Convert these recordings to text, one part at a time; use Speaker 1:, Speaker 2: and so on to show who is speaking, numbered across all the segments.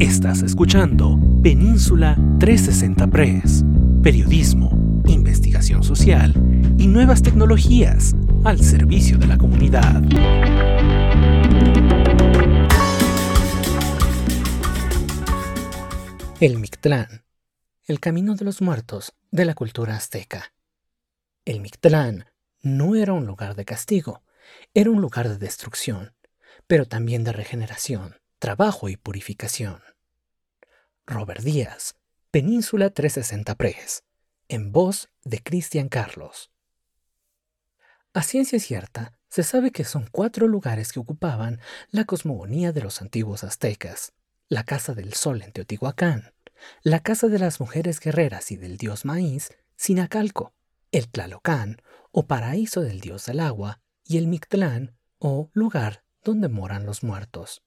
Speaker 1: Estás escuchando Península 360 Press, periodismo, investigación social y nuevas tecnologías al servicio de la comunidad.
Speaker 2: El Mictlán, el camino de los muertos de la cultura azteca. El Mictlán no era un lugar de castigo, era un lugar de destrucción, pero también de regeneración trabajo y purificación. Robert Díaz, Península 360 Press, en voz de Cristian Carlos. A ciencia cierta, se sabe que son cuatro lugares que ocupaban la cosmogonía de los antiguos aztecas. La Casa del Sol en Teotihuacán, la Casa de las Mujeres Guerreras y del Dios Maíz, Sinacalco, el Tlalocán, o paraíso del Dios del Agua, y el Mictlán, o lugar donde moran los muertos.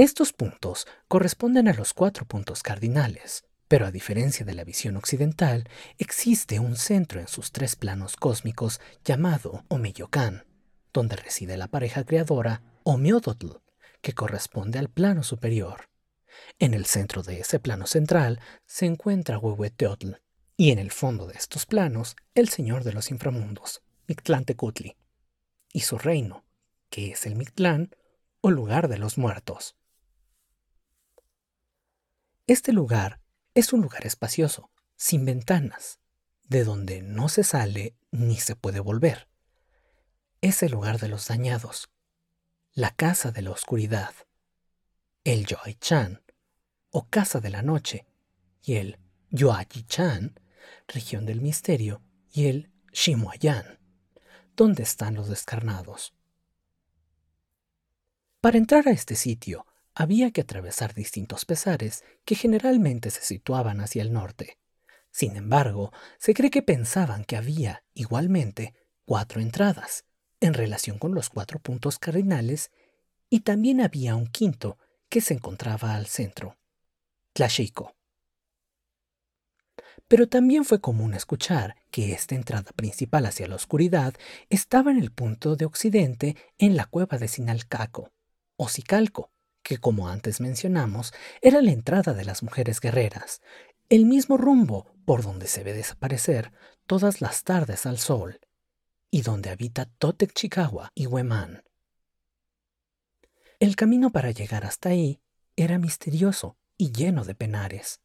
Speaker 2: Estos puntos corresponden a los cuatro puntos cardinales, pero a diferencia de la visión occidental, existe un centro en sus tres planos cósmicos llamado Omeyocan, donde reside la pareja creadora Omeodotl, que corresponde al plano superior. En el centro de ese plano central se encuentra Huehueteotl, y en el fondo de estos planos el señor de los inframundos, Mictlantecutli, y su reino, que es el Mictlán o lugar de los muertos. Este lugar es un lugar espacioso, sin ventanas, de donde no se sale ni se puede volver. Es el lugar de los dañados, la casa de la oscuridad, el Yoai-chan, o casa de la noche, y el Yoayi-chan, región del misterio, y el Shimuayan, donde están los descarnados. Para entrar a este sitio había que atravesar distintos pesares que generalmente se situaban hacia el norte. Sin embargo, se cree que pensaban que había, igualmente, cuatro entradas, en relación con los cuatro puntos cardinales, y también había un quinto que se encontraba al centro, Tlaxico. Pero también fue común escuchar que esta entrada principal hacia la oscuridad estaba en el punto de occidente en la cueva de Sinalcaco, o Sicalco, que como antes mencionamos, era la entrada de las mujeres guerreras, el mismo rumbo por donde se ve desaparecer todas las tardes al sol, y donde habita Totec y Huemán. El camino para llegar hasta ahí era misterioso y lleno de penares,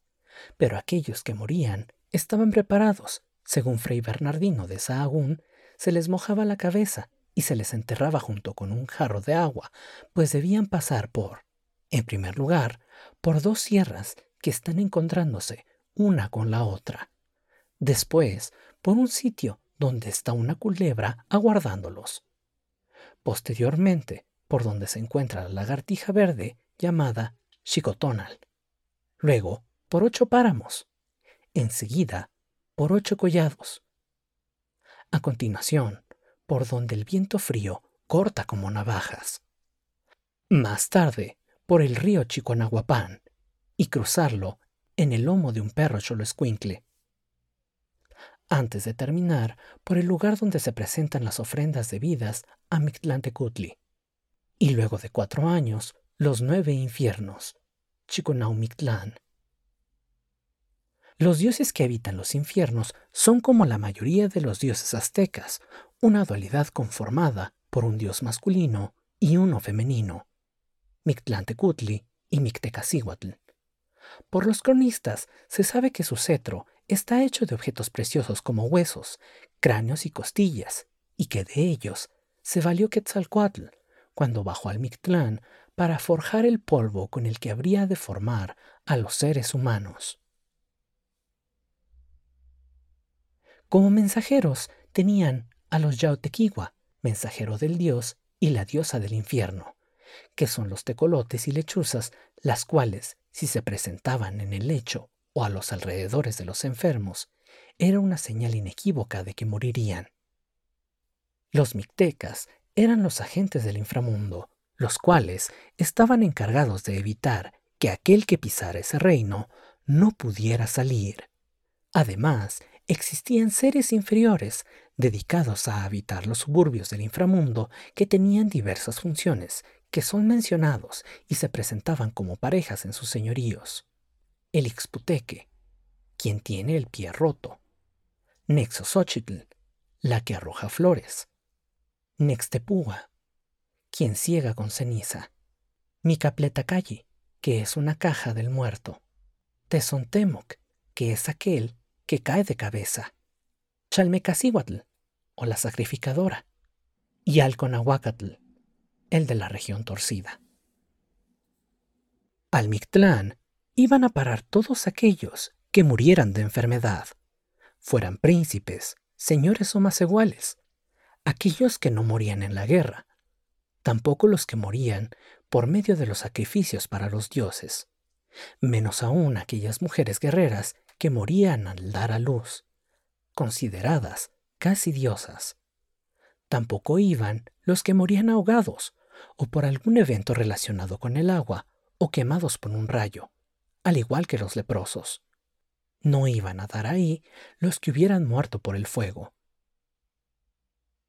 Speaker 2: pero aquellos que morían estaban preparados, según Fray Bernardino de Sahagún, se les mojaba la cabeza y se les enterraba junto con un jarro de agua, pues debían pasar por en primer lugar, por dos sierras que están encontrándose una con la otra. Después, por un sitio donde está una culebra aguardándolos. Posteriormente, por donde se encuentra la lagartija verde llamada Chicotonal. Luego, por ocho páramos. Enseguida, por ocho collados. A continuación, por donde el viento frío corta como navajas. Más tarde, por el río Chiconahuapán y cruzarlo en el lomo de un perro choloscuincle. Antes de terminar, por el lugar donde se presentan las ofrendas debidas a Mictlantecutli. Y luego de cuatro años, los nueve infiernos, Chiconaumitlán. Los dioses que habitan los infiernos son como la mayoría de los dioses aztecas, una dualidad conformada por un dios masculino y uno femenino. Mictlantecutli y Mictecacihuatl. Por los cronistas se sabe que su cetro está hecho de objetos preciosos como huesos, cráneos y costillas, y que de ellos se valió Quetzalcoatl cuando bajó al Mictlán para forjar el polvo con el que habría de formar a los seres humanos. Como mensajeros tenían a los Yaotequiwa, mensajero del dios y la diosa del infierno que son los tecolotes y lechuzas, las cuales, si se presentaban en el lecho o a los alrededores de los enfermos, era una señal inequívoca de que morirían. Los mixtecas eran los agentes del inframundo, los cuales estaban encargados de evitar que aquel que pisara ese reino no pudiera salir. Además, existían seres inferiores dedicados a habitar los suburbios del inframundo que tenían diversas funciones que son mencionados y se presentaban como parejas en sus señoríos. El Ixputeque, quien tiene el pie roto. Nexosochitl, la que arroja flores. Nextepúa, quien ciega con ceniza. Micapletacalli, que es una caja del muerto. Tezontemoc, que es aquel que cae de cabeza. Chalmecasíhuatl, o la sacrificadora. Y Alconahuacatl, el de la región torcida. Al Mictlán iban a parar todos aquellos que murieran de enfermedad, fueran príncipes, señores o más iguales, aquellos que no morían en la guerra, tampoco los que morían por medio de los sacrificios para los dioses, menos aún aquellas mujeres guerreras que morían al dar a luz, consideradas casi diosas. Tampoco iban los que morían ahogados o por algún evento relacionado con el agua o quemados por un rayo, al igual que los leprosos. No iban a dar ahí los que hubieran muerto por el fuego.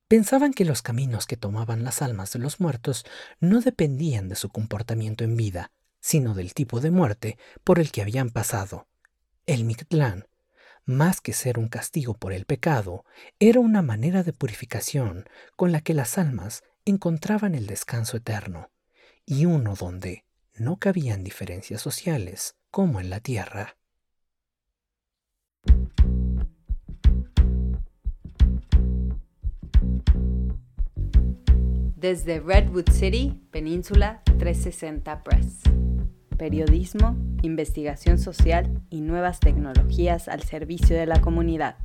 Speaker 2: Pensaban que los caminos que tomaban las almas de los muertos no dependían de su comportamiento en vida, sino del tipo de muerte por el que habían pasado. El Mictlán más que ser un castigo por el pecado, era una manera de purificación con la que las almas encontraban el descanso eterno, y uno donde no cabían diferencias sociales como en la tierra.
Speaker 3: Desde Redwood City, Península 360 Press periodismo, investigación social y nuevas tecnologías al servicio de la comunidad.